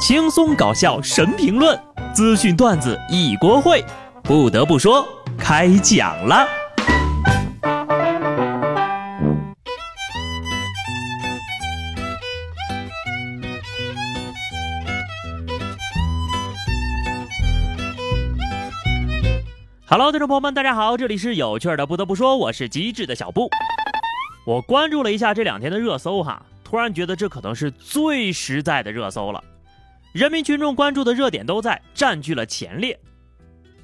轻松搞笑神评论，资讯段子一锅烩。不得不说，开讲了。Hello，听众朋友们，大家好，这里是有趣的。不得不说，我是机智的小布。我关注了一下这两天的热搜哈，突然觉得这可能是最实在的热搜了。人民群众关注的热点都在，占据了前列。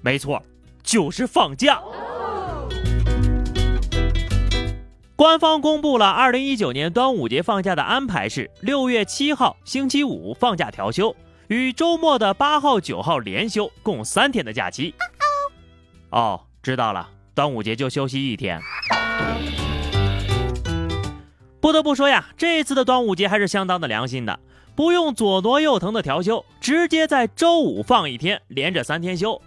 没错，就是放假。官方公布了二零一九年端午节放假的安排是：六月七号星期五放假调休，与周末的八号、九号连休，共三天的假期。哦，知道了，端午节就休息一天。不得不说呀，这次的端午节还是相当的良心的。不用左挪右腾的调休，直接在周五放一天，连着三天休。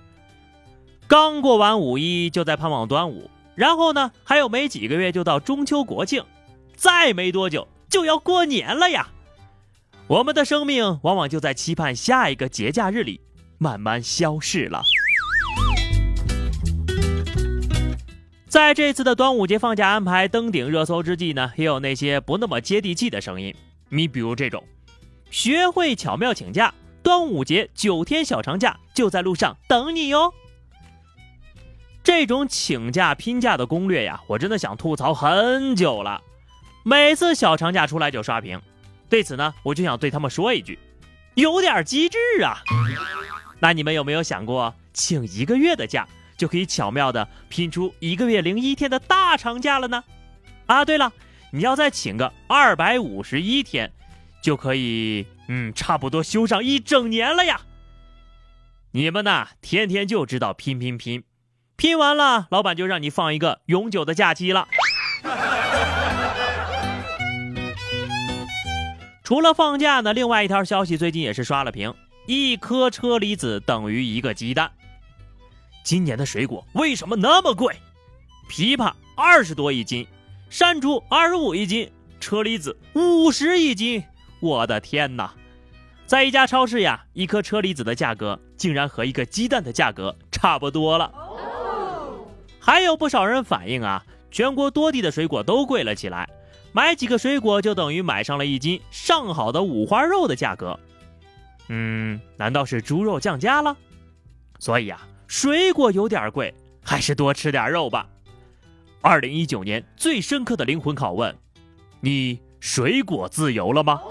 刚过完五一，就在盼望端午，然后呢，还有没几个月就到中秋国庆，再没多久就要过年了呀。我们的生命往往就在期盼下一个节假日里慢慢消逝了。在这次的端午节放假安排登顶热搜之际呢，也有那些不那么接地气的声音，你比如这种。学会巧妙请假，端午节九天小长假就在路上等你哟。这种请假拼假的攻略呀，我真的想吐槽很久了。每次小长假出来就刷屏，对此呢，我就想对他们说一句：有点机智啊。那你们有没有想过，请一个月的假就可以巧妙的拼出一个月零一天的大长假了呢？啊，对了，你要再请个二百五十一天。就可以，嗯，差不多休上一整年了呀。你们呐，天天就知道拼拼拼，拼完了，老板就让你放一个永久的假期了。除了放假呢，另外一条消息最近也是刷了屏：一颗车厘子等于一个鸡蛋。今年的水果为什么那么贵？枇杷二十多一斤，山竹二十五一斤，车厘子五十一斤。我的天哪，在一家超市呀，一颗车厘子的价格竟然和一个鸡蛋的价格差不多了。还有不少人反映啊，全国多地的水果都贵了起来，买几个水果就等于买上了一斤上好的五花肉的价格。嗯，难道是猪肉降价了？所以啊，水果有点贵，还是多吃点肉吧。二零一九年最深刻的灵魂拷问：你水果自由了吗？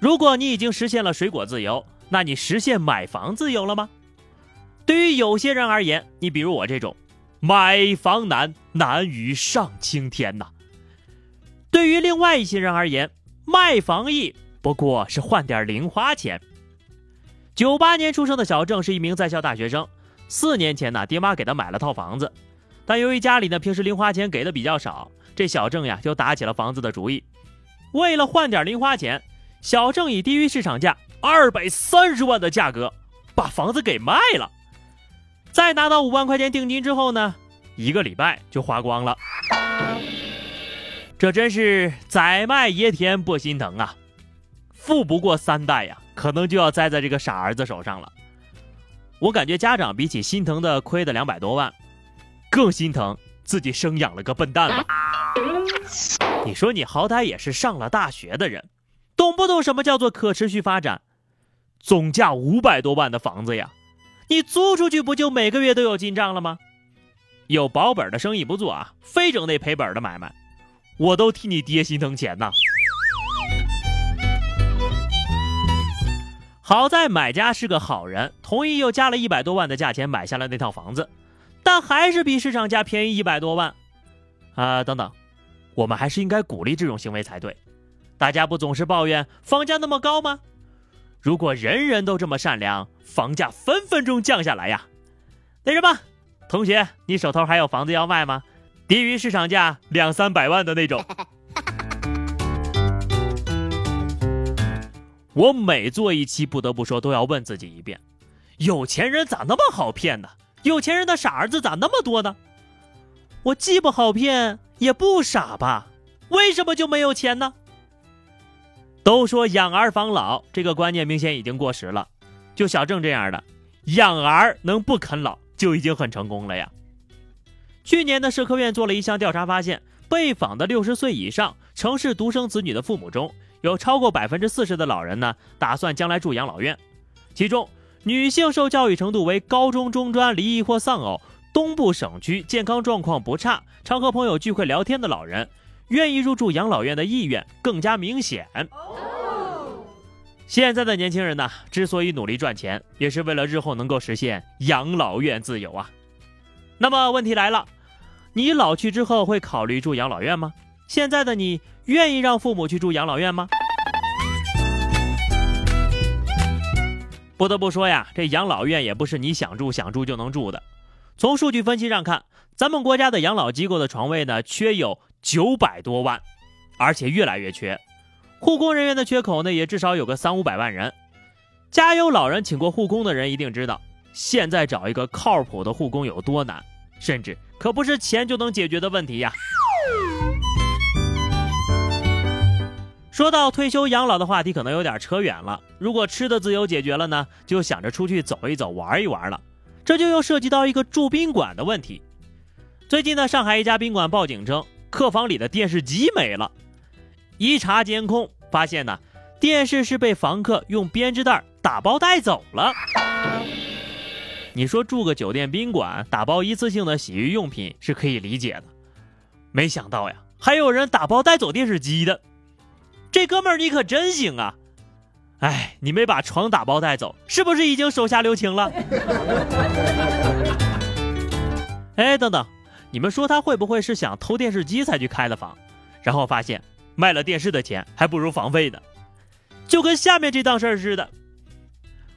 如果你已经实现了水果自由，那你实现买房自由了吗？对于有些人而言，你比如我这种，买房难，难于上青天呐。对于另外一些人而言，卖房易，不过是换点零花钱。九八年出生的小郑是一名在校大学生，四年前呢，爹妈给他买了套房子，但由于家里呢平时零花钱给的比较少，这小郑呀就打起了房子的主意，为了换点零花钱。小郑以低于市场价二百三十万的价格把房子给卖了，在拿到五万块钱定金之后呢，一个礼拜就花光了。这真是宰卖爷田不心疼啊！富不过三代呀，可能就要栽在这个傻儿子手上了。我感觉家长比起心疼的亏的两百多万，更心疼自己生养了个笨蛋了。你说你好歹也是上了大学的人。懂不懂什么叫做可持续发展？总价五百多万的房子呀，你租出去不就每个月都有进账了吗？有保本的生意不做啊，非整那赔本的买卖，我都替你爹心疼钱呐。好在买家是个好人，同意又加了一百多万的价钱买下了那套房子，但还是比市场价便宜一百多万。啊，等等，我们还是应该鼓励这种行为才对。大家不总是抱怨房价那么高吗？如果人人都这么善良，房价分分钟降下来呀！那什么，同学，你手头还有房子要卖吗？低于市场价两三百万的那种。我每做一期，不得不说都要问自己一遍：有钱人咋那么好骗呢？有钱人的傻儿子咋那么多呢？我既不好骗，也不傻吧？为什么就没有钱呢？都说养儿防老，这个观念明显已经过时了。就小郑这样的，养儿能不啃老就已经很成功了呀。去年的社科院做了一项调查，发现被访的六十岁以上城市独生子女的父母中，有超过百分之四十的老人呢，打算将来住养老院。其中，女性受教育程度为高中中专、离异或丧偶，东部省区健康状况不差，常和朋友聚会聊天的老人，愿意入住养老院的意愿更加明显。现在的年轻人呢，之所以努力赚钱，也是为了日后能够实现养老院自由啊。那么问题来了，你老去之后会考虑住养老院吗？现在的你愿意让父母去住养老院吗？不得不说呀，这养老院也不是你想住想住就能住的。从数据分析上看，咱们国家的养老机构的床位呢，缺有九百多万，而且越来越缺。护工人员的缺口呢，也至少有个三五百万人。家有老人请过护工的人一定知道，现在找一个靠谱的护工有多难，甚至可不是钱就能解决的问题呀。说到退休养老的话题，可能有点扯远了。如果吃的自由解决了呢，就想着出去走一走、玩一玩了。这就又涉及到一个住宾馆的问题。最近呢，上海一家宾馆报警称，客房里的电视机没了。一查监控，发现呢，电视是被房客用编织袋打包带走了。你说住个酒店宾馆打包一次性的洗浴用品是可以理解的，没想到呀，还有人打包带走电视机的。这哥们儿你可真行啊！哎，你没把床打包带走，是不是已经手下留情了？哎，等等，你们说他会不会是想偷电视机才去开的房，然后发现？卖了电视的钱还不如房费呢，就跟下面这档事儿似的。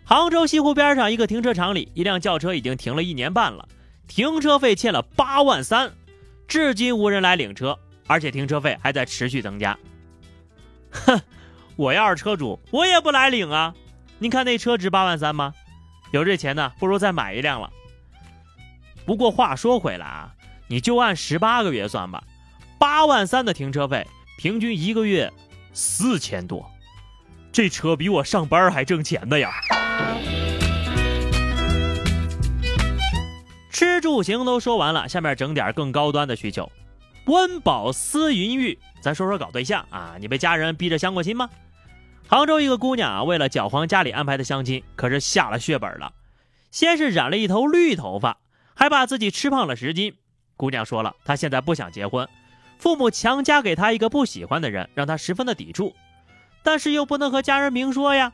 杭州西湖边上一个停车场里，一辆轿车已经停了一年半了，停车费欠了八万三，至今无人来领车，而且停车费还在持续增加。哼，我要是车主，我也不来领啊！你看那车值八万三吗？有这钱呢，不如再买一辆了。不过话说回来啊，你就按十八个月算吧，八万三的停车费。平均一个月四千多，这车比我上班还挣钱的呀！吃住行都说完了，下面整点更高端的需求，温饱思淫欲。咱说说搞对象啊，你被家人逼着相过亲吗？杭州一个姑娘啊，为了搅黄家里安排的相亲，可是下了血本了。先是染了一头绿头发，还把自己吃胖了十斤。姑娘说了，她现在不想结婚。父母强加给她一个不喜欢的人，让她十分的抵触，但是又不能和家人明说呀。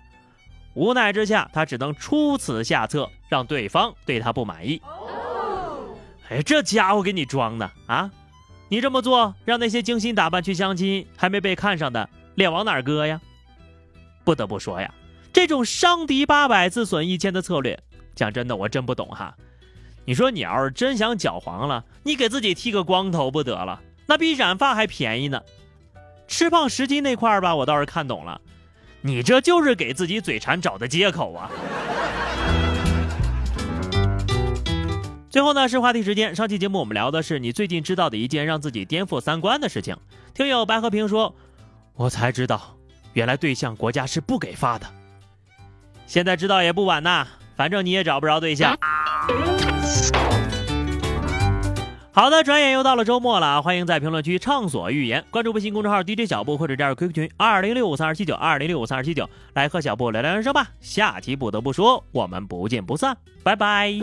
无奈之下，她只能出此下策，让对方对她不满意。哎，这家伙给你装的啊！你这么做，让那些精心打扮去相亲还没被看上的脸往哪搁呀？不得不说呀，这种伤敌八百自损一千的策略，讲真的，我真不懂哈。你说你要是真想搅黄了，你给自己剃个光头不得了？那比染发还便宜呢，吃胖十斤那块儿吧，我倒是看懂了，你这就是给自己嘴馋找的借口啊。最后呢是话题时间，上期节目我们聊的是你最近知道的一件让自己颠覆三观的事情。听友白和平说，我才知道，原来对象国家是不给发的。现在知道也不晚呐，反正你也找不着对象。好的，转眼又到了周末了，欢迎在评论区畅所欲言，关注微信公众号 DJ 小布或者加入 QQ 群二零六五三二七九二零六五三二七九，来和小布聊聊人生吧。下期不得不说，我们不见不散，拜拜。